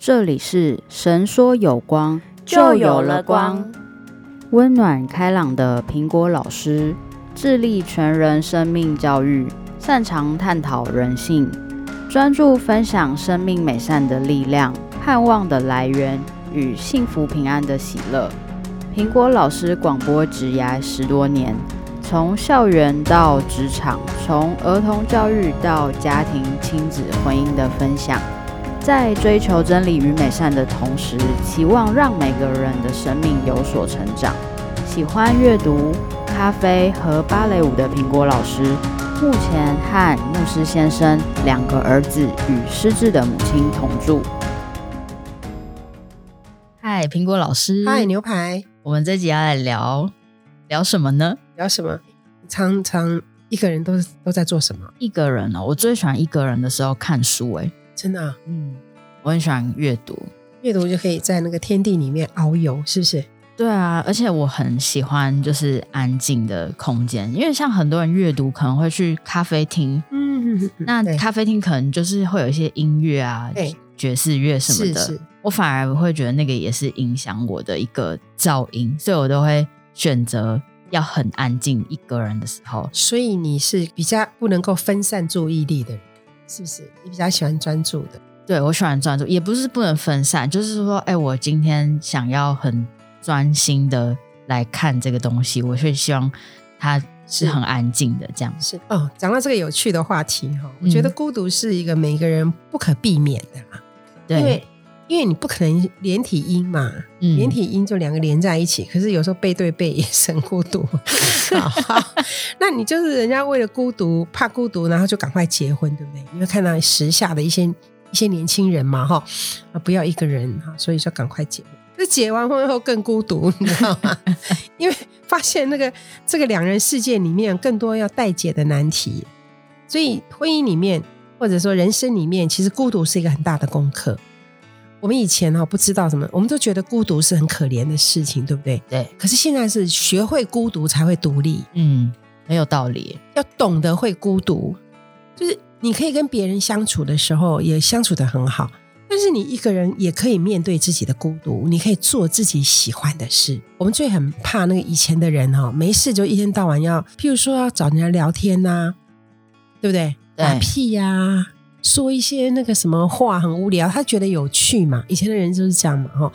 这里是神说有光，就有了光。温暖开朗的苹果老师，致力全人生命教育，擅长探讨人性，专注分享生命美善的力量、盼望的来源与幸福平安的喜乐。苹果老师广播职涯十多年，从校园到职场，从儿童教育到家庭、亲子、婚姻的分享。在追求真理与美善的同时，期望让每个人的生命有所成长。喜欢阅读、咖啡和芭蕾舞的苹果老师，目前和牧师先生两个儿子与失智的母亲同住。嗨，苹果老师，嗨，牛排，我们这集要来聊聊什么呢？聊什么？常常一个人都都在做什么？一个人哦，我最喜欢一个人的时候看书。哎。真的，嗯，我很喜欢阅读，阅读就可以在那个天地里面遨游，是不是？对啊，而且我很喜欢就是安静的空间，因为像很多人阅读可能会去咖啡厅，嗯，那咖啡厅可能就是会有一些音乐啊，爵士乐什么的，我反而会觉得那个也是影响我的一个噪音，所以我都会选择要很安静一个人的时候。所以你是比较不能够分散注意力的人。是不是你比较喜欢专注的？对我喜欢专注，也不是不能分散，就是说，哎，我今天想要很专心的来看这个东西，我是希望它是很安静的这样。是哦，讲到这个有趣的话题哈，我觉得孤独是一个每一个人不可避免的嘛，对。因为你不可能连体婴嘛，连体婴就两个连在一起，可是有时候背对背也很孤独。那你就是人家为了孤独怕孤独，然后就赶快结婚，对不对？你会看到时下的一些一些年轻人嘛，哈啊，不要一个人哈，所以就赶快结婚。这结完婚后更孤独，你知道吗？因为发现那个这个两人世界里面更多要待解的难题，所以婚姻里面或者说人生里面，其实孤独是一个很大的功课。我们以前哈不知道什么，我们都觉得孤独是很可怜的事情，对不对？对。可是现在是学会孤独才会独立，嗯，很有道理。要懂得会孤独，就是你可以跟别人相处的时候也相处的很好，但是你一个人也可以面对自己的孤独，你可以做自己喜欢的事。我们最很怕那个以前的人哈，没事就一天到晚要，譬如说要找人家聊天呐，对不对？打屁呀。说一些那个什么话很无聊，他觉得有趣嘛？以前的人就是这样嘛，哈，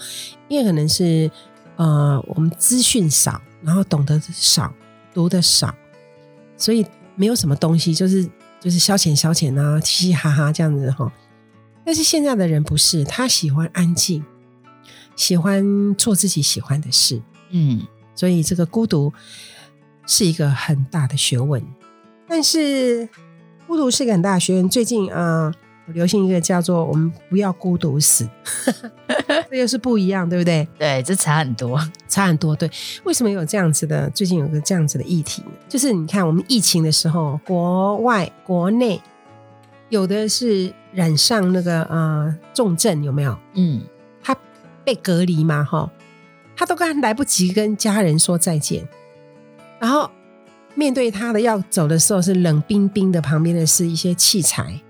因为可能是呃我们资讯少，然后懂得少，读的少，所以没有什么东西，就是就是消遣消遣啊，嘻嘻哈哈这样子哈。但是现在的人不是，他喜欢安静，喜欢做自己喜欢的事，嗯，所以这个孤独是一个很大的学问，但是。孤独是一个很大的学问。最近啊，流行一个叫做“我们不要孤独死”，这又是不一样，对不对？对，这差很多，差很多。对，为什么有这样子的？最近有个这样子的议题呢？就是你看，我们疫情的时候，国外、国内有的是染上那个呃重症，有没有？嗯，他被隔离嘛，哈，他都刚来不及跟家人说再见，然后。面对他的要走的时候是冷冰冰的，旁边的是一些器材，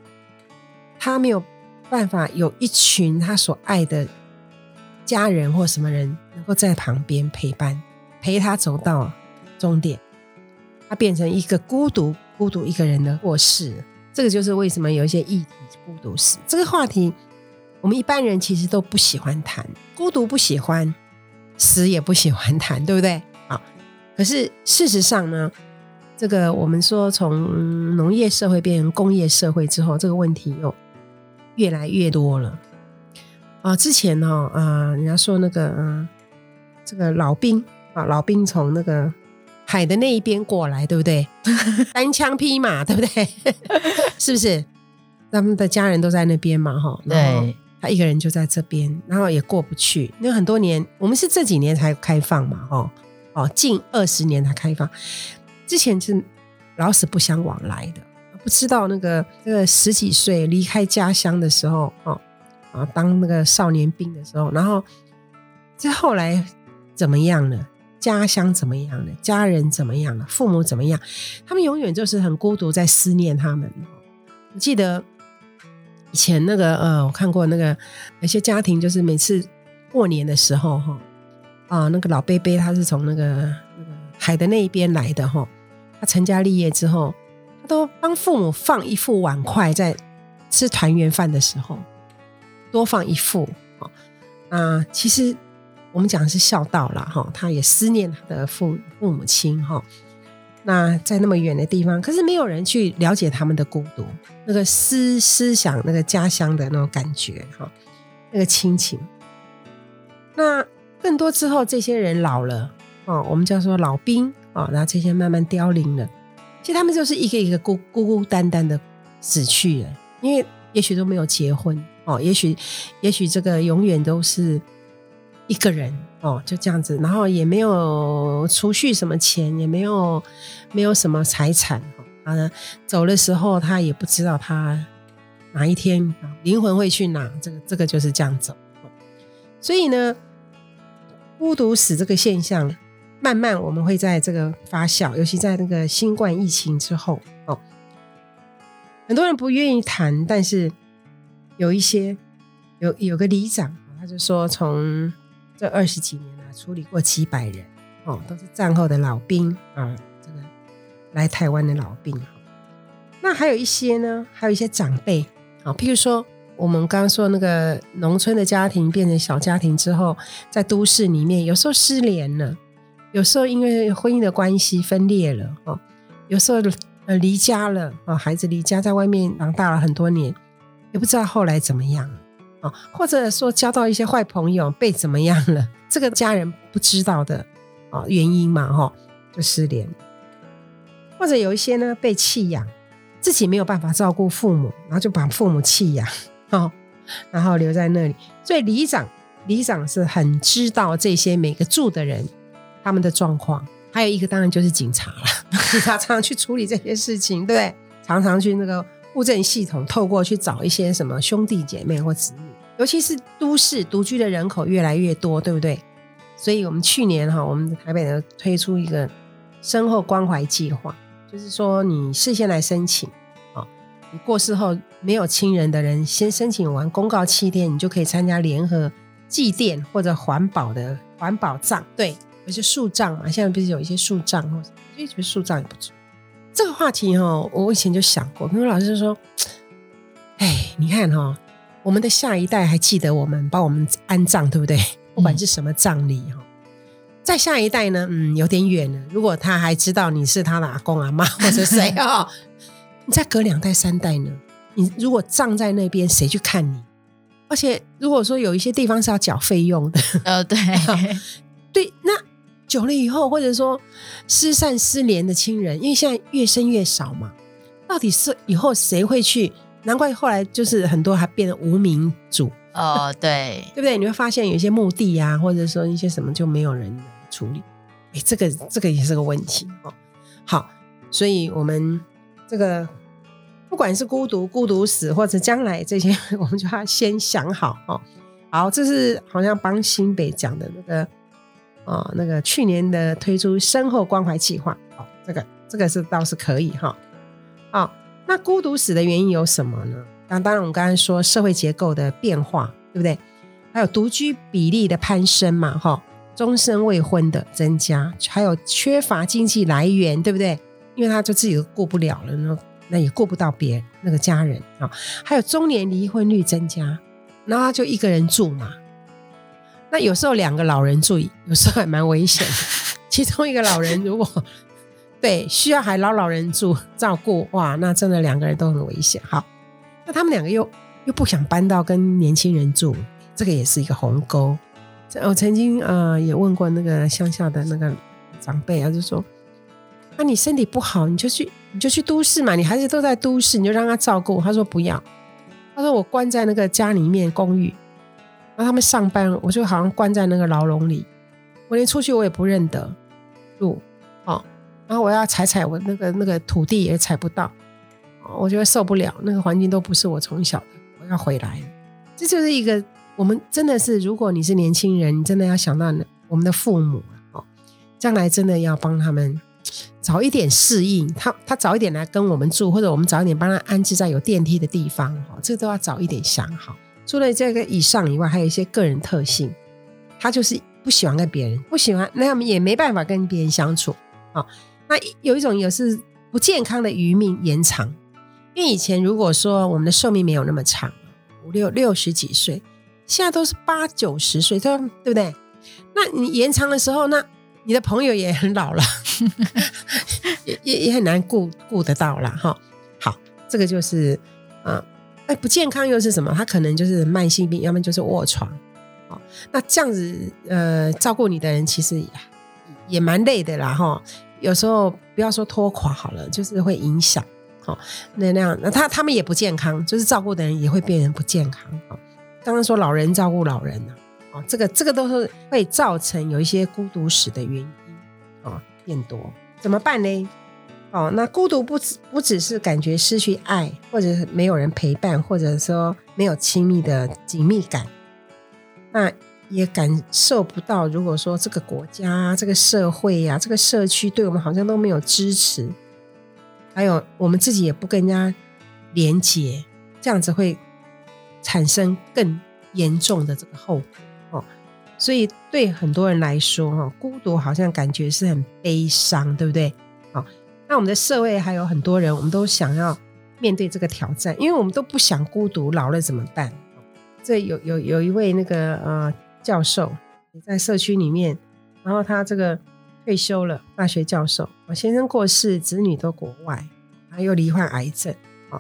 他没有办法有一群他所爱的家人或什么人能够在旁边陪伴陪他走到终点，他变成一个孤独孤独一个人的过世。这个就是为什么有一些议题孤独死这个话题，我们一般人其实都不喜欢谈孤独，不喜欢死也不喜欢谈，对不对？好，可是事实上呢？这个我们说，从农业社会变成工业社会之后，这个问题又越来越多了啊！之前呢，啊，人家说那个，啊，这个老兵啊，老兵从那个海的那一边过来，对不对？单枪匹马，对不对？是不是？他们的家人都在那边嘛，哈。对。他一个人就在这边，然后也过不去。那很多年，我们是这几年才开放嘛，哈，哦，近二十年才开放。之前是老死不相往来的，不知道那个这个十几岁离开家乡的时候，哦啊，当那个少年兵的时候，然后这后来怎么样了？家乡怎么样了？家人怎么样了？父母怎么样？他们永远就是很孤独，在思念他们。我记得以前那个呃，我看过那个有些家庭，就是每次过年的时候哈啊，那个老贝贝他是从那个海的那一边来的哈，他成家立业之后，他都帮父母放一副碗筷，在吃团圆饭的时候多放一副啊。那其实我们讲的是孝道了哈，他也思念他的父父母亲哈。那在那么远的地方，可是没有人去了解他们的孤独，那个思思想，那个家乡的那种感觉，哈，那个亲情。那更多之后，这些人老了，哦，我们叫做老兵啊，然后这些慢慢凋零了，其实他们就是一个一个孤孤孤单单的死去了，因为也许都没有结婚，哦，也许也许这个永远都是一个人。哦，就这样子，然后也没有储蓄什么钱，也没有没有什么财产。啊，走的时候他也不知道他哪一天灵魂会去哪，这个这个就是这样走。所以呢，孤独死这个现象，慢慢我们会在这个发酵，尤其在那个新冠疫情之后，哦，很多人不愿意谈，但是有一些有有个里长，他就说从。这二十几年啊，处理过几百人哦，都是战后的老兵啊，这个来台湾的老兵。那还有一些呢，还有一些长辈啊，譬如说我们刚刚说那个农村的家庭变成小家庭之后，在都市里面，有时候失联了，有时候因为婚姻的关系分裂了哦，有时候呃离家了啊，孩子离家在外面长大了很多年，也不知道后来怎么样。啊，或者说交到一些坏朋友，被怎么样了？这个家人不知道的啊原因嘛，哈，就失联。或者有一些呢被弃养，自己没有办法照顾父母，然后就把父母弃养，哦，然后留在那里。所以里长，里长是很知道这些每个住的人他们的状况。还有一个当然就是警察了，警察常常去处理这些事情，对不对？常常去那个物证系统，透过去找一些什么兄弟姐妹或子女。尤其是都市独居的人口越来越多，对不对？所以我们去年哈，我们台北呢推出一个身后关怀计划，就是说你事先来申请，啊，你过世后没有亲人的人，先申请完公告七天，你就可以参加联合祭奠或者环保的环保葬，对，有些树葬嘛，现在不是有一些树葬，或者我觉得树葬也不错。这个话题哈，我以前就想过，跟老师就说，哎，你看哈。我们的下一代还记得我们帮我们安葬，对不对？不管是什么葬礼哈，在下一代呢，嗯，有点远了。如果他还知道你是他的阿公阿妈或者谁哦，你再隔两代三代呢？你如果葬在那边，谁去看你？而且如果说有一些地方是要缴费用的，呃，对 对，那久了以后，或者说失散失联的亲人，因为现在越生越少嘛，到底是以后谁会去？难怪后来就是很多还变得无名主哦，对对不对？你会发现有一些墓地啊，或者说一些什么就没有人处理，哎，这个这个也是个问题哦。好，所以我们这个不管是孤独、孤独死，或者将来这些，我们就要先想好哦。好，这是好像帮新北讲的那个哦，那个去年的推出身后关怀计划哦，这个这个是倒是可以哈，好。那孤独死的原因有什么呢？当当然，我们刚才说社会结构的变化，对不对？还有独居比例的攀升嘛，哈，终身未婚的增加，还有缺乏经济来源，对不对？因为他就自己都过不了了，那那也过不到别人那个家人啊。还有中年离婚率增加，那他就一个人住嘛。那有时候两个老人住，有时候还蛮危险的。其中一个老人如果对，需要还老老人住照顾哇，那真的两个人都很危险。好，那他们两个又又不想搬到跟年轻人住，这个也是一个鸿沟。我曾经呃也问过那个乡下的那个长辈啊，就说：那你身体不好，你就去你就去都市嘛，你孩子都在都市，你就让他照顾。他说不要，他说我关在那个家里面公寓，那他们上班，我就好像关在那个牢笼里，我连出去我也不认得路。哦然后我要踩踩我那个那个土地也踩不到，我觉得受不了，那个环境都不是我从小的，我要回来。这就是一个我们真的是，如果你是年轻人，你真的要想到我们的父母哦，将来真的要帮他们早一点适应，他他早一点来跟我们住，或者我们早一点帮他安置在有电梯的地方，哈，这都要早一点想好。除了这个以上以外，还有一些个人特性，他就是不喜欢跟别人，不喜欢，那我们也没办法跟别人相处啊。那有一种也是不健康的余命延长，因为以前如果说我们的寿命没有那么长，五六六十几岁，现在都是八九十岁，对对不对？那你延长的时候，那你的朋友也很老了。也也也很难顾顾得到了哈。好，这个就是啊，哎，不健康又是什么？他可能就是慢性病，要么就是卧床。哦，那这样子呃，照顾你的人其实也蛮累的啦哈。有时候不要说拖垮好了，就是会影响。好，那那样那他他们也不健康，就是照顾的人也会变成不健康。啊，刚刚说老人照顾老人呢，哦，这个这个都是会造成有一些孤独死的原因啊。变多怎么办呢？哦，那孤独不只不只是感觉失去爱，或者是没有人陪伴，或者说没有亲密的紧密感，那也感受不到。如果说这个国家、这个社会呀、这个社区对我们好像都没有支持，还有我们自己也不跟人家连接，这样子会产生更严重的这个后果。哦所以对很多人来说，哈，孤独好像感觉是很悲伤，对不对？那我们的社会还有很多人，我们都想要面对这个挑战，因为我们都不想孤独，老了怎么办？这有有有一位那个呃教授也在社区里面，然后他这个退休了，大学教授，我先生过世，子女都国外，他又罹患癌症，啊，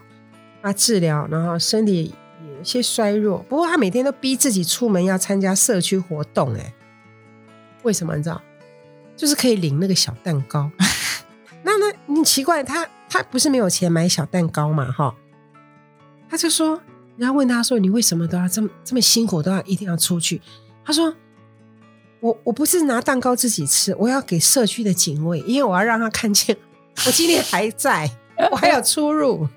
他治疗，然后身体。有些衰弱，不过他每天都逼自己出门要参加社区活动，哎，为什么你知道？就是可以领那个小蛋糕。那那你奇怪，他他不是没有钱买小蛋糕嘛？哈，他就说，人家问他说，你为什么都要这么这么辛苦，都要一定要出去？他说，我我不是拿蛋糕自己吃，我要给社区的警卫，因为我要让他看见 我今天还在，我还有出入，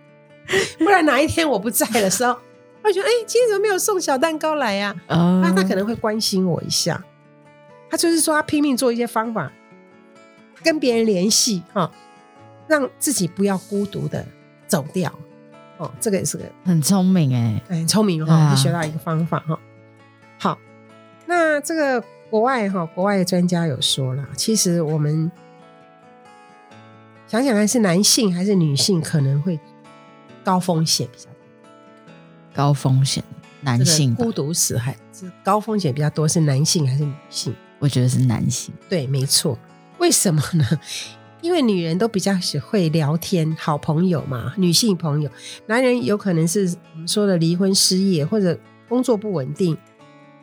不然哪一天我不在的时候。他觉得哎，今天怎么没有送小蛋糕来呀？那他可能会关心我一下。他就是说，他拼命做一些方法，跟别人联系哈，让自己不要孤独的走掉。哦，这个也是个很聪明哎，很聪明哈，就学到一个方法哈。好，那这个国外哈，国外的专家有说了，其实我们想想看，是男性还是女性可能会高风险比较。高风险男性孤独死还是高风险比较多，是男性还是女性？我觉得是男性。对，没错。为什么呢？因为女人都比较喜会聊天，好朋友嘛。女性朋友，男人有可能是我们说的离婚、失业或者工作不稳定，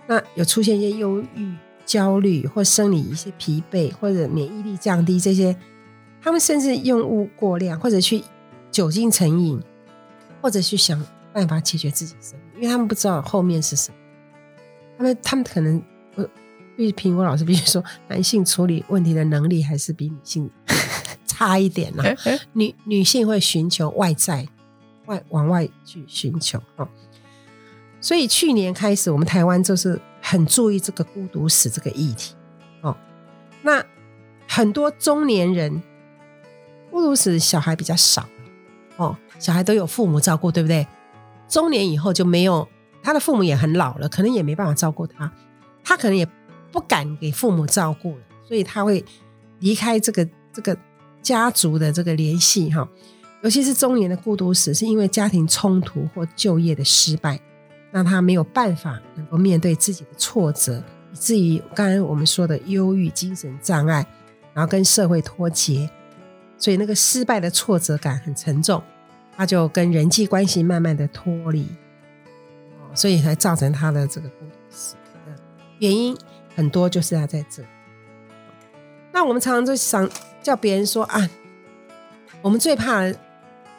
那有出现一些忧郁、焦虑或生理一些疲惫或者免疫力降低这些，他们甚至用物过量，或者去酒精成瘾，或者去想。办法解决自己生命，因为他们不知道后面是什么。他们他们可能，呃，必须苹果老师必须说，男性处理问题的能力还是比女性差一点呢。女女性会寻求外在，外往外去寻求哦。所以去年开始，我们台湾就是很注意这个孤独死这个议题哦。那很多中年人孤独死小孩比较少哦，小孩都有父母照顾，对不对？中年以后就没有他的父母也很老了，可能也没办法照顾他，他可能也不敢给父母照顾了，所以他会离开这个这个家族的这个联系哈。尤其是中年的孤独死，是因为家庭冲突或就业的失败，让他没有办法能够面对自己的挫折，以至于刚才我们说的忧郁、精神障碍，然后跟社会脱节，所以那个失败的挫折感很沉重。他就跟人际关系慢慢的脱离，所以才造成他的这个孤独死的原因很多，就是他在这。那我们常常就想叫别人说啊，我们最怕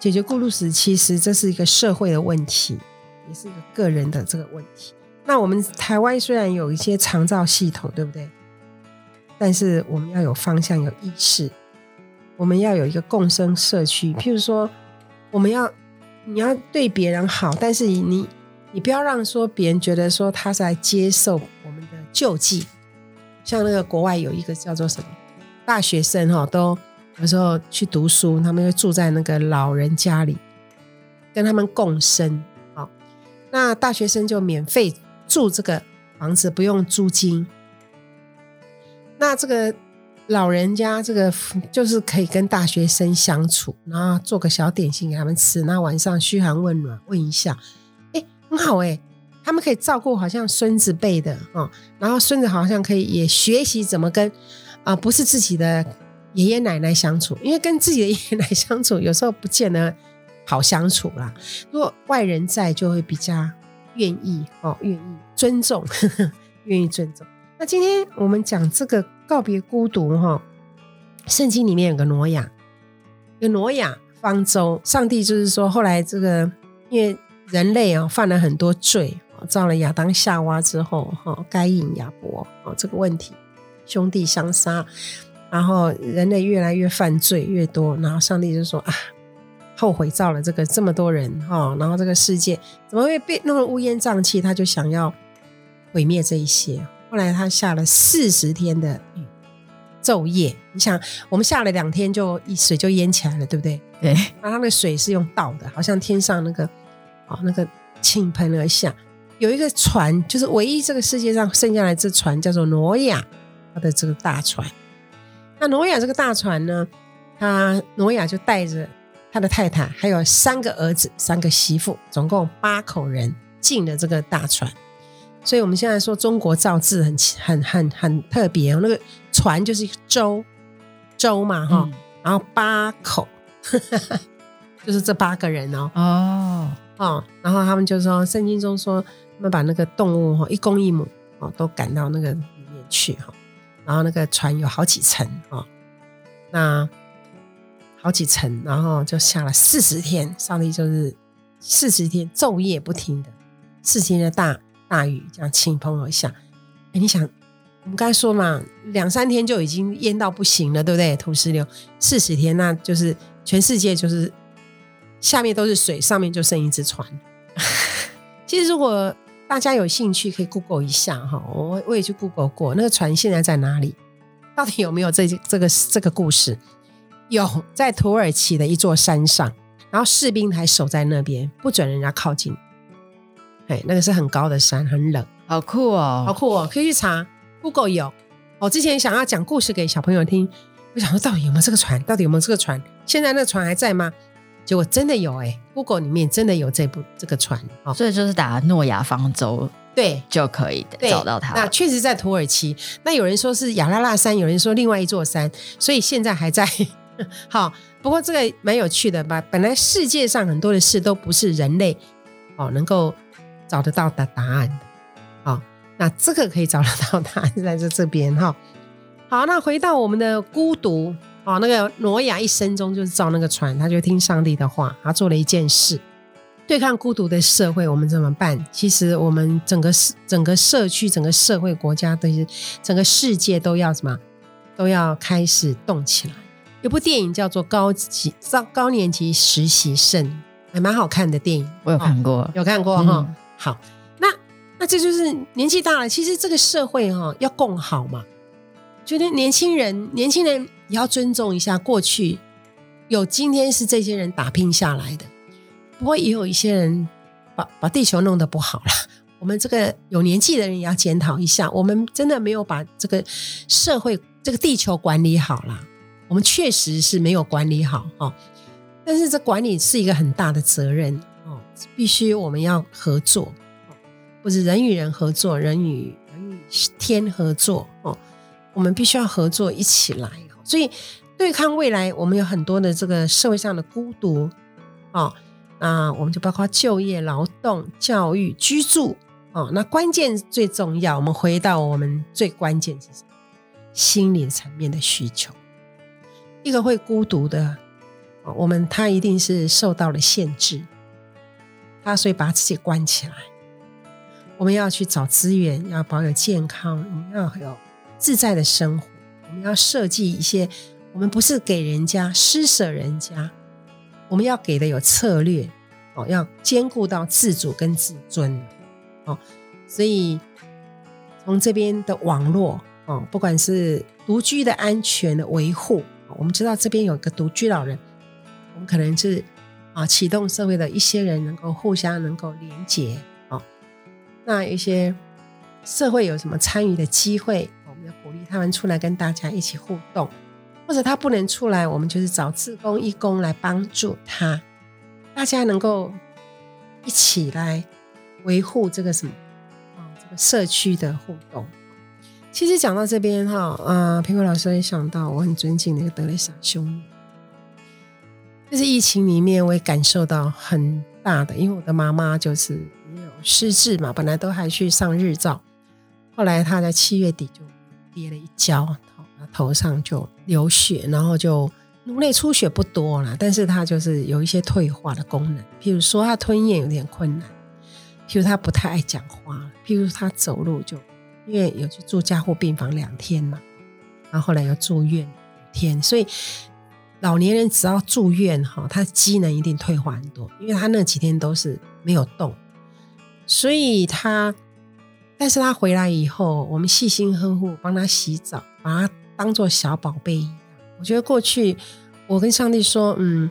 解决孤独死，其实这是一个社会的问题，也是一个个人的这个问题。那我们台湾虽然有一些长照系统，对不对？但是我们要有方向、有意识，我们要有一个共生社区，譬如说。我们要，你要对别人好，但是你你不要让说别人觉得说他是来接受我们的救济。像那个国外有一个叫做什么大学生哈，都有时候去读书，他们会住在那个老人家里，跟他们共生。好，那大学生就免费住这个房子，不用租金。那这个老人家，这个就是可以跟大学生相处，然后做个小点心给他们吃，那晚上嘘寒问暖，问一下，哎，很好哎。他们可以照顾好像孙子辈的哦，然后孙子好像可以也学习怎么跟啊不是自己的爷爷奶奶相处，因为跟自己的爷爷奶奶相处有时候不见得好相处啦。如果外人在，就会比较愿意哦，愿意尊重呵呵，愿意尊重。那今天我们讲这个告别孤独哈，圣经里面有个挪亚，有挪亚方舟，上帝就是说后来这个因为人类啊犯了很多罪。造了亚当夏娃之后，哈，该隐亚伯，哦，这个问题，兄弟相杀，然后人类越来越犯罪越多，然后上帝就说啊，后悔造了这个这么多人，哈，然后这个世界怎么会变那么乌烟瘴气？他就想要毁灭这一些。后来他下了四十天的雨，昼夜，你想，我们下了两天就一水就淹起来了，对不对？对。然后那个水是用倒的，好像天上那个，哦，那个倾盆而下。有一个船，就是唯一这个世界上剩下来这船，叫做挪亚，他的这个大船。那挪亚这个大船呢，他挪亚就带着他的太太，还有三个儿子、三个媳妇，总共八口人进了这个大船。所以我们现在说中国造字很很很很特别哦，那个船就是一舟舟嘛哈，然后八口，就是这八个人哦哦哦，然后他们就说圣经中说。他们把那个动物哈一公一母哦都赶到那个里面去哈，然后那个船有好几层啊，那好几层，然后就下了四十天，上帝就是四十天昼夜不停的四十天的大大雨这样倾盆而下。哎，你想我们刚才说嘛，两三天就已经淹到不行了，对不对？土石流四十天，那就是全世界就是下面都是水，上面就剩一只船。其实如果大家有兴趣可以 Google 一下哈，我我也去 Google 过那个船现在在哪里？到底有没有这这个这个故事？有，在土耳其的一座山上，然后士兵还守在那边，不准人家靠近。哎，那个是很高的山，很冷，好酷哦，好酷哦，可以去查 Google 有。我之前想要讲故事给小朋友听，我想说到底有没有这个船？到底有没有这个船？现在那个船还在吗？结果真的有哎，Google 里面真的有这部这个船哦，所以就是打诺亚方舟对就可以找到它。那确实在土耳其，那有人说是亚拉腊山，有人说另外一座山，所以现在还在。好，不过这个蛮有趣的吧？本来世界上很多的事都不是人类哦能够找得到的答案的。好，那这个可以找得到答案在这这边哈。好，那回到我们的孤独。哦，那个挪亚一生中就是造那个船，他就听上帝的话，他做了一件事，对抗孤独的社会，我们怎么办？其实我们整个社、整个社区、整个社会、国家都是整个世界都要什么？都要开始动起来。有部电影叫做《高级高高年级实习生》，还蛮好看的电影，我有看过，有看过哈。好，那那这就是年纪大了，其实这个社会哈要共好嘛。觉得年轻人，年轻人也要尊重一下过去，有今天是这些人打拼下来的。不过也有一些人把把地球弄得不好了。我们这个有年纪的人也要检讨一下，我们真的没有把这个社会、这个地球管理好了。我们确实是没有管理好哦。但是这管理是一个很大的责任哦，必须我们要合作，不是人与人合作，人与人与天合作哦。我们必须要合作一起来，所以对抗未来，我们有很多的这个社会上的孤独，哦，那我们就包括就业、劳动、教育、居住，哦，那关键最重要，我们回到我们最关键是什么？心理层面的需求。一个会孤独的，我们他一定是受到了限制，他所以把自己关起来。我们要去找资源，要保有健康，我们要有。自在的生活，们要设计一些。我们不是给人家施舍人家，我们要给的有策略哦，要兼顾到自主跟自尊哦。所以从这边的网络哦，不管是独居的安全的维护我们知道这边有一个独居老人，我们可能是啊启动社会的一些人能够互相能够连接哦。那一些社会有什么参与的机会，他们出来跟大家一起互动，或者他不能出来，我们就是找志工义工来帮助他，大家能够一起来维护这个什么啊这个社区的互动。其实讲到这边哈，啊，苹果老师也想到我很尊敬的一个德雷莎修女，就是疫情里面我也感受到很大的，因为我的妈妈就是也有失智嘛，本来都还去上日照，后来她在七月底就跌了一跤，头头上就流血，然后就颅内出血不多了，但是他就是有一些退化的功能，譬如说他吞咽有点困难，譬如他不太爱讲话，譬如他走路就。因为有去住加护病房两天嘛，然后后来又住院五天，所以老年人只要住院哈，他的机能一定退化很多，因为他那几天都是没有动，所以他，但是他回来以后，我们细心呵护，帮他洗澡，把他当做小宝贝一样。我觉得过去我跟上帝说，嗯，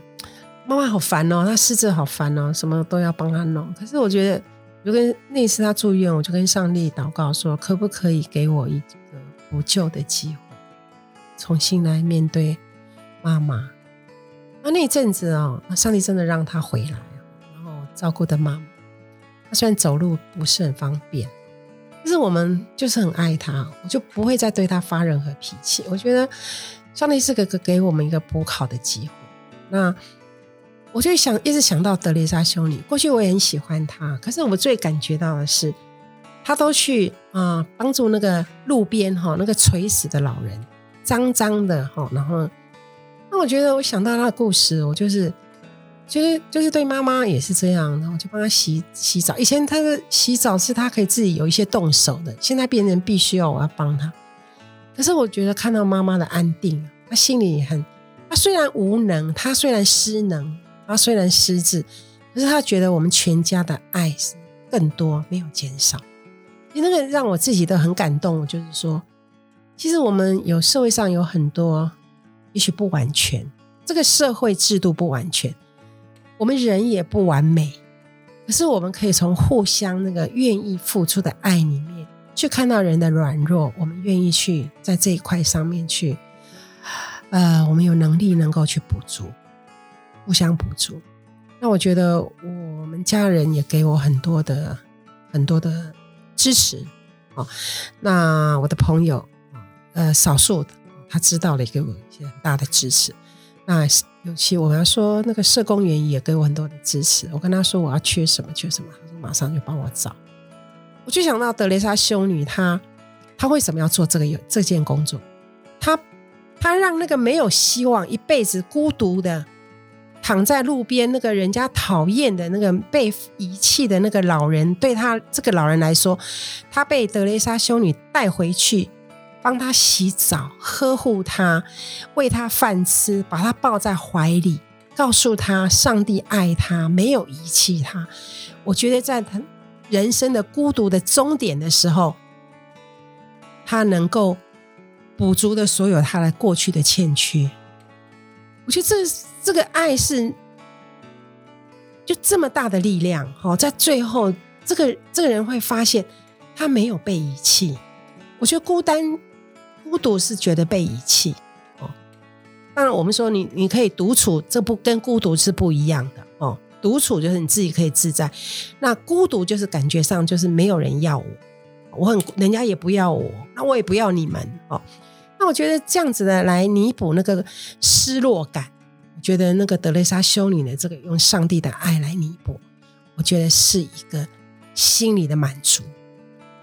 妈妈好烦哦，他失智好烦哦，什么都要帮他弄，可是我觉得。就跟那次他住院，我就跟上帝祷告说：“可不可以给我一个补救的机会，重新来面对妈妈？”那那一阵子哦，上帝真的让他回来，然后照顾的妈妈。他虽然走路不是很方便，但是我们就是很爱他，我就不会再对他发任何脾气。我觉得上帝是个给我们一个补考的机会。那。我就想一直想到德蕾莎修女，过去我也很喜欢她，可是我最感觉到的是，她都去啊帮助那个路边哈那个垂死的老人，脏脏的哈，然后那我觉得我想到她的故事，我就是就是就是对妈妈也是这样，然后就帮她洗洗澡。以前她的洗澡是她可以自己有一些动手的，现在变成必须要我要帮她。可是我觉得看到妈妈的安定，她心里很，她虽然无能，她虽然失能。她虽然失智，可是她觉得我们全家的爱是更多，没有减少。你那个让我自己都很感动。就是说，其实我们有社会上有很多，也许不完全，这个社会制度不完全，我们人也不完美。可是我们可以从互相那个愿意付出的爱里面，去看到人的软弱，我们愿意去在这一块上面去，呃，我们有能力能够去补足。互相补足，那我觉得我们家人也给我很多的很多的支持啊。那我的朋友呃，少数的他知道了，给我一些很大的支持。那尤其我跟他说，那个社工员也给我很多的支持。我跟他说我要缺什么缺什么，他说马上就帮我找。我就想到德蕾莎修女，她她为什么要做这个有这件工作？她她让那个没有希望、一辈子孤独的。躺在路边，那个人家讨厌的那个被遗弃的那个老人，对他这个老人来说，他被德蕾莎修女带回去，帮他洗澡，呵护他，喂他饭吃，把他抱在怀里，告诉他上帝爱他，没有遗弃他。我觉得在他人生的孤独的终点的时候，他能够补足的所有他的过去的欠缺。我觉得这这个爱是就这么大的力量，哦，在最后，这个这个人会发现他没有被遗弃。我觉得孤单、孤独是觉得被遗弃哦。当然，我们说你你可以独处，这不跟孤独是不一样的哦。独处就是你自己可以自在，那孤独就是感觉上就是没有人要我，我很人家也不要我，那我也不要你们哦。那我觉得这样子的来弥补那个失落感，我觉得那个德蕾莎修女的这个用上帝的爱来弥补，我觉得是一个心理的满足。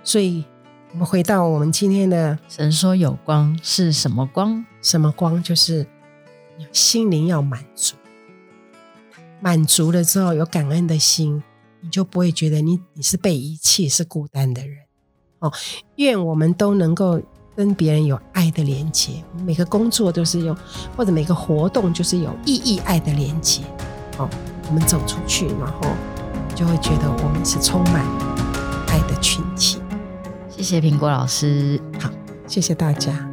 所以，我们回到我们今天的神说有光是什么光？什么光？就是心灵要满足，满足了之后有感恩的心，你就不会觉得你你是被遗弃、是孤单的人。哦，愿我们都能够。跟别人有爱的连接，每个工作都是有，或者每个活动就是有意义爱的连接。哦，我们走出去，然后就会觉得我们是充满爱的群体。谢谢苹果老师，好，谢谢大家。